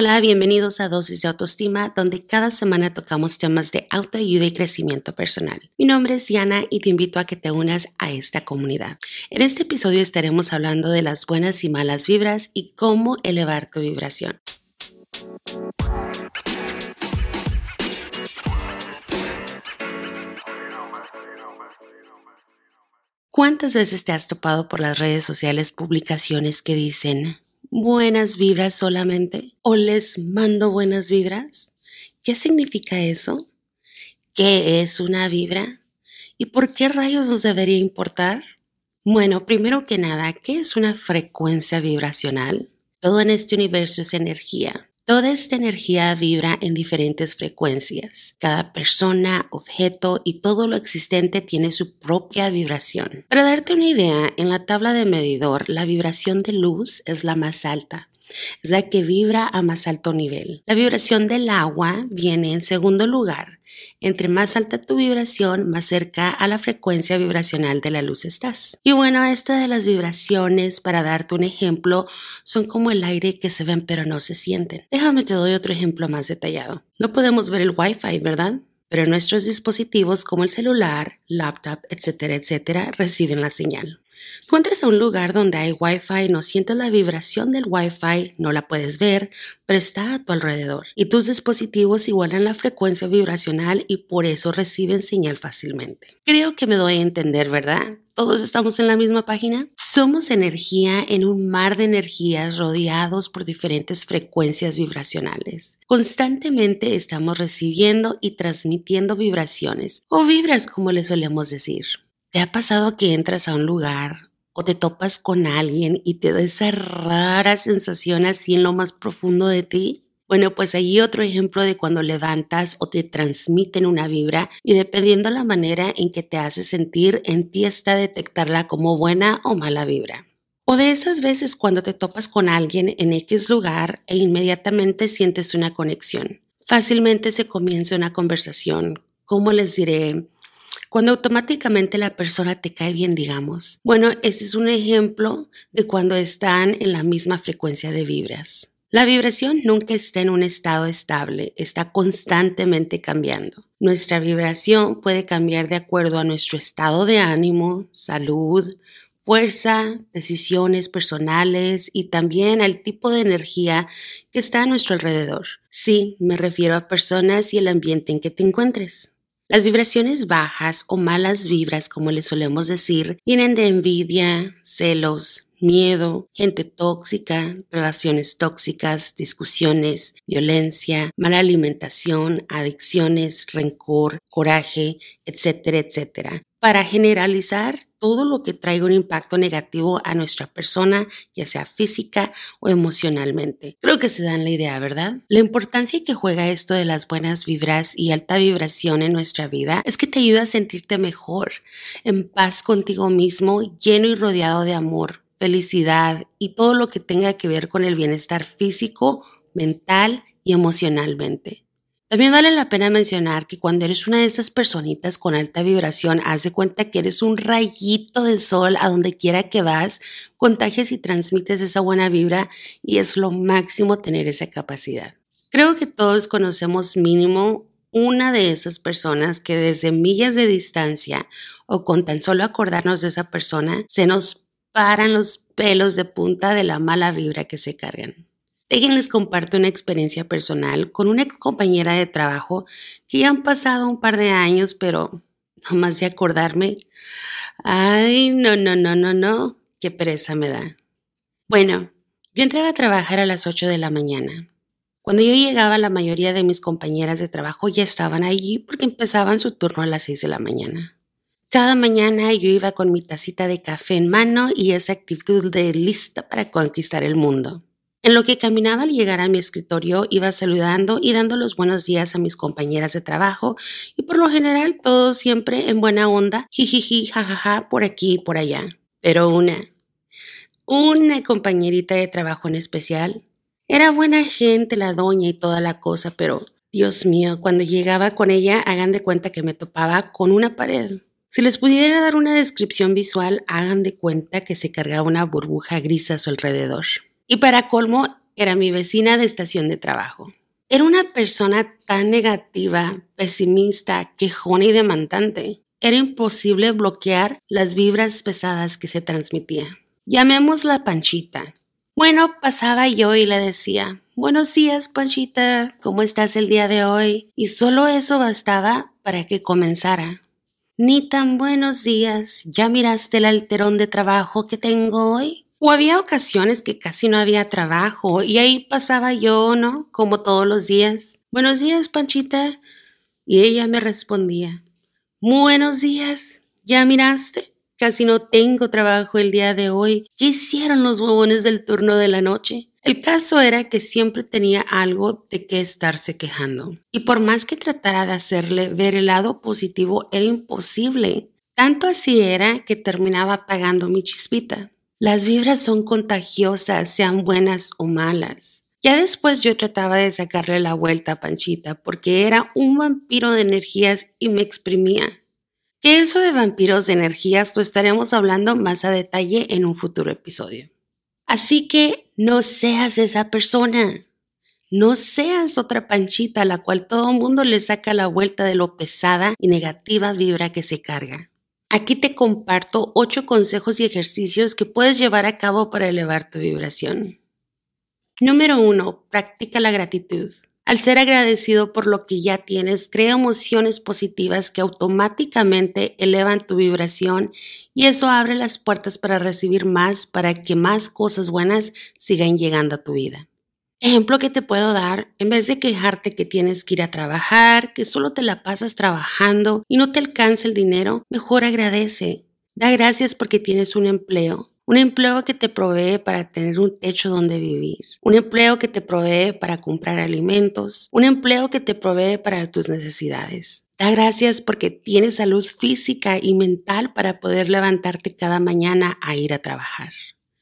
Hola, bienvenidos a Dosis de Autoestima, donde cada semana tocamos temas de autoayuda y crecimiento personal. Mi nombre es Diana y te invito a que te unas a esta comunidad. En este episodio estaremos hablando de las buenas y malas vibras y cómo elevar tu vibración. ¿Cuántas veces te has topado por las redes sociales publicaciones que dicen buenas vibras solamente o les mando buenas vibras? ¿Qué significa eso? ¿Qué es una vibra? ¿Y por qué rayos nos debería importar? Bueno, primero que nada, ¿qué es una frecuencia vibracional? Todo en este universo es energía. Toda esta energía vibra en diferentes frecuencias. Cada persona, objeto y todo lo existente tiene su propia vibración. Para darte una idea, en la tabla de medidor, la vibración de luz es la más alta. Es la que vibra a más alto nivel. La vibración del agua viene en segundo lugar entre más alta tu vibración, más cerca a la frecuencia vibracional de la luz estás. Y bueno, estas de las vibraciones, para darte un ejemplo, son como el aire que se ven pero no se sienten. Déjame te doy otro ejemplo más detallado. No podemos ver el Wi-Fi, ¿verdad? Pero nuestros dispositivos como el celular, laptop, etcétera, etcétera, reciben la señal. Tú a un lugar donde hay Wi-Fi, no sientes la vibración del Wi-Fi, no la puedes ver, pero está a tu alrededor. Y tus dispositivos igualan la frecuencia vibracional y por eso reciben señal fácilmente. Creo que me doy a entender, ¿verdad? ¿Todos estamos en la misma página? Somos energía en un mar de energías rodeados por diferentes frecuencias vibracionales. Constantemente estamos recibiendo y transmitiendo vibraciones, o vibras como le solemos decir. ¿Te ha pasado que entras a un lugar o te topas con alguien y te da esa rara sensación así en lo más profundo de ti? Bueno, pues allí otro ejemplo de cuando levantas o te transmiten una vibra y dependiendo la manera en que te hace sentir, en ti está detectarla como buena o mala vibra. O de esas veces cuando te topas con alguien en X lugar e inmediatamente sientes una conexión. Fácilmente se comienza una conversación, ¿cómo les diré? Cuando automáticamente la persona te cae bien, digamos. Bueno, este es un ejemplo de cuando están en la misma frecuencia de vibras. La vibración nunca está en un estado estable, está constantemente cambiando. Nuestra vibración puede cambiar de acuerdo a nuestro estado de ánimo, salud, fuerza, decisiones personales y también al tipo de energía que está a nuestro alrededor. Sí, me refiero a personas y el ambiente en que te encuentres. Las vibraciones bajas o malas vibras, como le solemos decir, vienen de envidia, celos, miedo, gente tóxica, relaciones tóxicas, discusiones, violencia, mala alimentación, adicciones, rencor, coraje, etcétera, etcétera. Para generalizar, todo lo que traiga un impacto negativo a nuestra persona, ya sea física o emocionalmente. Creo que se dan la idea, ¿verdad? La importancia que juega esto de las buenas vibras y alta vibración en nuestra vida es que te ayuda a sentirte mejor, en paz contigo mismo, lleno y rodeado de amor, felicidad y todo lo que tenga que ver con el bienestar físico, mental y emocionalmente. También vale la pena mencionar que cuando eres una de esas personitas con alta vibración, haz de cuenta que eres un rayito de sol a donde quiera que vas, contagias y transmites esa buena vibra y es lo máximo tener esa capacidad. Creo que todos conocemos mínimo una de esas personas que desde millas de distancia o con tan solo acordarnos de esa persona, se nos paran los pelos de punta de la mala vibra que se cargan. Déjenles comparto una experiencia personal con una ex compañera de trabajo que ya han pasado un par de años, pero no más de acordarme. Ay, no, no, no, no, no, qué pereza me da. Bueno, yo entraba a trabajar a las 8 de la mañana. Cuando yo llegaba, la mayoría de mis compañeras de trabajo ya estaban allí porque empezaban su turno a las 6 de la mañana. Cada mañana yo iba con mi tacita de café en mano y esa actitud de lista para conquistar el mundo. En lo que caminaba al llegar a mi escritorio iba saludando y dando los buenos días a mis compañeras de trabajo y por lo general todo siempre en buena onda, jijiji, jajaja, por aquí y por allá. Pero una, una compañerita de trabajo en especial, era buena gente la doña y toda la cosa, pero Dios mío, cuando llegaba con ella, hagan de cuenta que me topaba con una pared. Si les pudiera dar una descripción visual, hagan de cuenta que se cargaba una burbuja gris a su alrededor. Y para colmo, era mi vecina de estación de trabajo. Era una persona tan negativa, pesimista, quejona y demandante. Era imposible bloquear las vibras pesadas que se transmitía. Llamémosla Panchita. Bueno, pasaba yo y le decía, buenos días, Panchita, ¿cómo estás el día de hoy? Y solo eso bastaba para que comenzara. Ni tan buenos días, ¿ya miraste el alterón de trabajo que tengo hoy? O había ocasiones que casi no había trabajo y ahí pasaba yo, ¿no? Como todos los días. Buenos días, Panchita. Y ella me respondía, buenos días, ¿ya miraste? Casi no tengo trabajo el día de hoy. ¿Qué hicieron los huevones del turno de la noche? El caso era que siempre tenía algo de qué estarse quejando. Y por más que tratara de hacerle ver el lado positivo, era imposible. Tanto así era que terminaba apagando mi chispita. Las vibras son contagiosas, sean buenas o malas. Ya después yo trataba de sacarle la vuelta a Panchita porque era un vampiro de energías y me exprimía. Que eso de vampiros de energías lo estaremos hablando más a detalle en un futuro episodio. Así que no seas esa persona. No seas otra panchita a la cual todo el mundo le saca la vuelta de lo pesada y negativa vibra que se carga. Aquí te comparto ocho consejos y ejercicios que puedes llevar a cabo para elevar tu vibración. Número 1. Practica la gratitud. Al ser agradecido por lo que ya tienes, crea emociones positivas que automáticamente elevan tu vibración y eso abre las puertas para recibir más, para que más cosas buenas sigan llegando a tu vida. Ejemplo que te puedo dar, en vez de quejarte que tienes que ir a trabajar, que solo te la pasas trabajando y no te alcanza el dinero, mejor agradece. Da gracias porque tienes un empleo, un empleo que te provee para tener un techo donde vivir. Un empleo que te provee para comprar alimentos. Un empleo que te provee para tus necesidades. Da gracias porque tienes salud física y mental para poder levantarte cada mañana a ir a trabajar.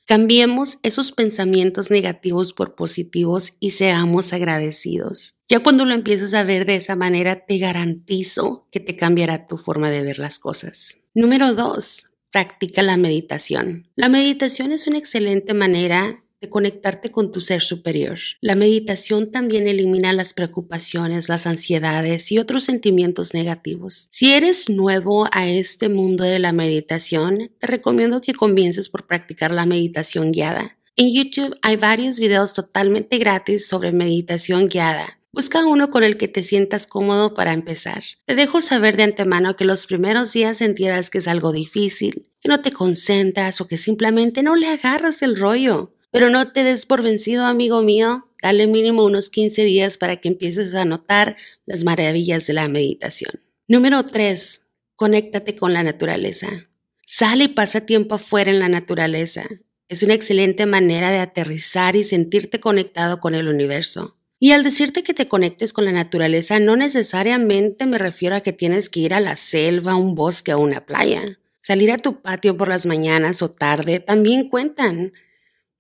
Cambiemos esos pensamientos negativos por positivos y seamos agradecidos. Ya cuando lo empiezas a ver de esa manera, te garantizo que te cambiará tu forma de ver las cosas. Número dos, Practica la meditación. La meditación es una excelente manera de conectarte con tu ser superior. La meditación también elimina las preocupaciones, las ansiedades y otros sentimientos negativos. Si eres nuevo a este mundo de la meditación, te recomiendo que comiences por practicar la meditación guiada. En YouTube hay varios videos totalmente gratis sobre meditación guiada Busca uno con el que te sientas cómodo para empezar. Te dejo saber de antemano que los primeros días sentirás que es algo difícil, que no te concentras o que simplemente no le agarras el rollo. Pero no te des por vencido, amigo mío. Dale mínimo unos 15 días para que empieces a notar las maravillas de la meditación. Número 3. Conéctate con la naturaleza. Sale y pasa tiempo afuera en la naturaleza. Es una excelente manera de aterrizar y sentirte conectado con el universo. Y al decirte que te conectes con la naturaleza, no necesariamente me refiero a que tienes que ir a la selva, a un bosque o una playa. Salir a tu patio por las mañanas o tarde también cuentan.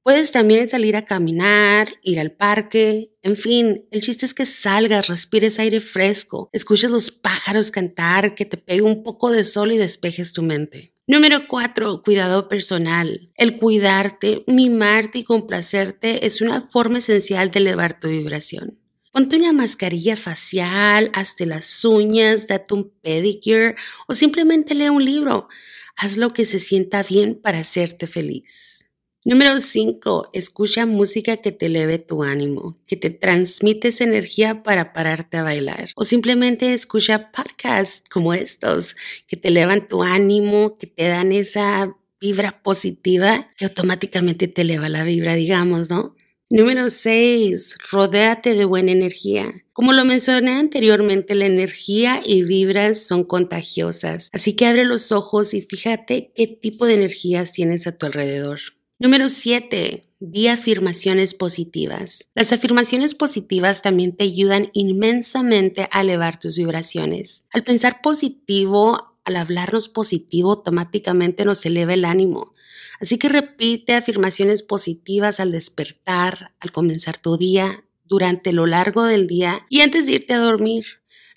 Puedes también salir a caminar, ir al parque, en fin, el chiste es que salgas, respires aire fresco, escuches los pájaros cantar, que te pegue un poco de sol y despejes tu mente. Número cuatro, cuidado personal. El cuidarte, mimarte y complacerte es una forma esencial de elevar tu vibración. Ponte una mascarilla facial, hazte las uñas, date un pedicure o simplemente lee un libro. Haz lo que se sienta bien para hacerte feliz. Número 5. Escucha música que te eleve tu ánimo, que te transmite esa energía para pararte a bailar. O simplemente escucha podcasts como estos, que te elevan tu ánimo, que te dan esa vibra positiva que automáticamente te eleva la vibra, digamos, ¿no? Número 6. Rodéate de buena energía. Como lo mencioné anteriormente, la energía y vibras son contagiosas. Así que abre los ojos y fíjate qué tipo de energías tienes a tu alrededor. Número 7. Di afirmaciones positivas. Las afirmaciones positivas también te ayudan inmensamente a elevar tus vibraciones. Al pensar positivo, al hablarnos positivo, automáticamente nos eleva el ánimo. Así que repite afirmaciones positivas al despertar, al comenzar tu día, durante lo largo del día y antes de irte a dormir.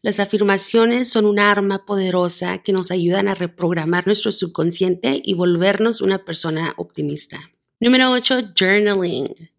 Las afirmaciones son un arma poderosa que nos ayudan a reprogramar nuestro subconsciente y volvernos una persona optimista. Número 8. Journaling.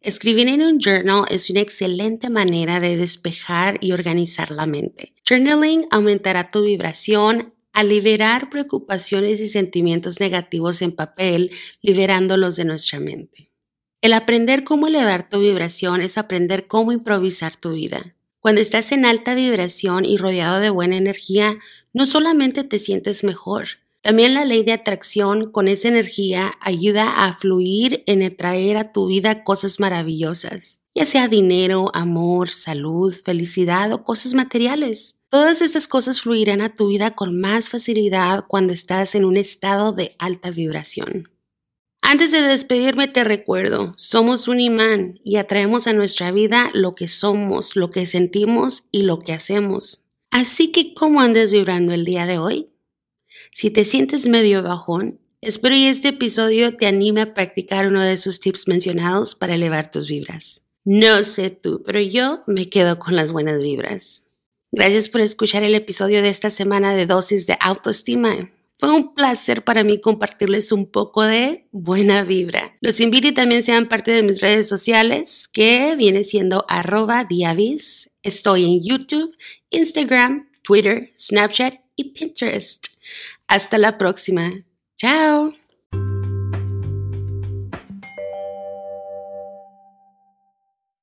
Escribir en un journal es una excelente manera de despejar y organizar la mente. Journaling aumentará tu vibración al liberar preocupaciones y sentimientos negativos en papel, liberándolos de nuestra mente. El aprender cómo elevar tu vibración es aprender cómo improvisar tu vida. Cuando estás en alta vibración y rodeado de buena energía, no solamente te sientes mejor, también la ley de atracción con esa energía ayuda a fluir en atraer a tu vida cosas maravillosas, ya sea dinero, amor, salud, felicidad o cosas materiales. Todas estas cosas fluirán a tu vida con más facilidad cuando estás en un estado de alta vibración. Antes de despedirme te recuerdo, somos un imán y atraemos a nuestra vida lo que somos, lo que sentimos y lo que hacemos. Así que, ¿cómo andes vibrando el día de hoy? Si te sientes medio bajón, espero que este episodio te anime a practicar uno de esos tips mencionados para elevar tus vibras. No sé tú, pero yo me quedo con las buenas vibras. Gracias por escuchar el episodio de esta semana de dosis de autoestima. Fue un placer para mí compartirles un poco de buena vibra. Los invito y también sean parte de mis redes sociales, que viene siendo arroba diavis. Estoy en YouTube, Instagram, Twitter, Snapchat y Pinterest. Hasta la próxima. Chao.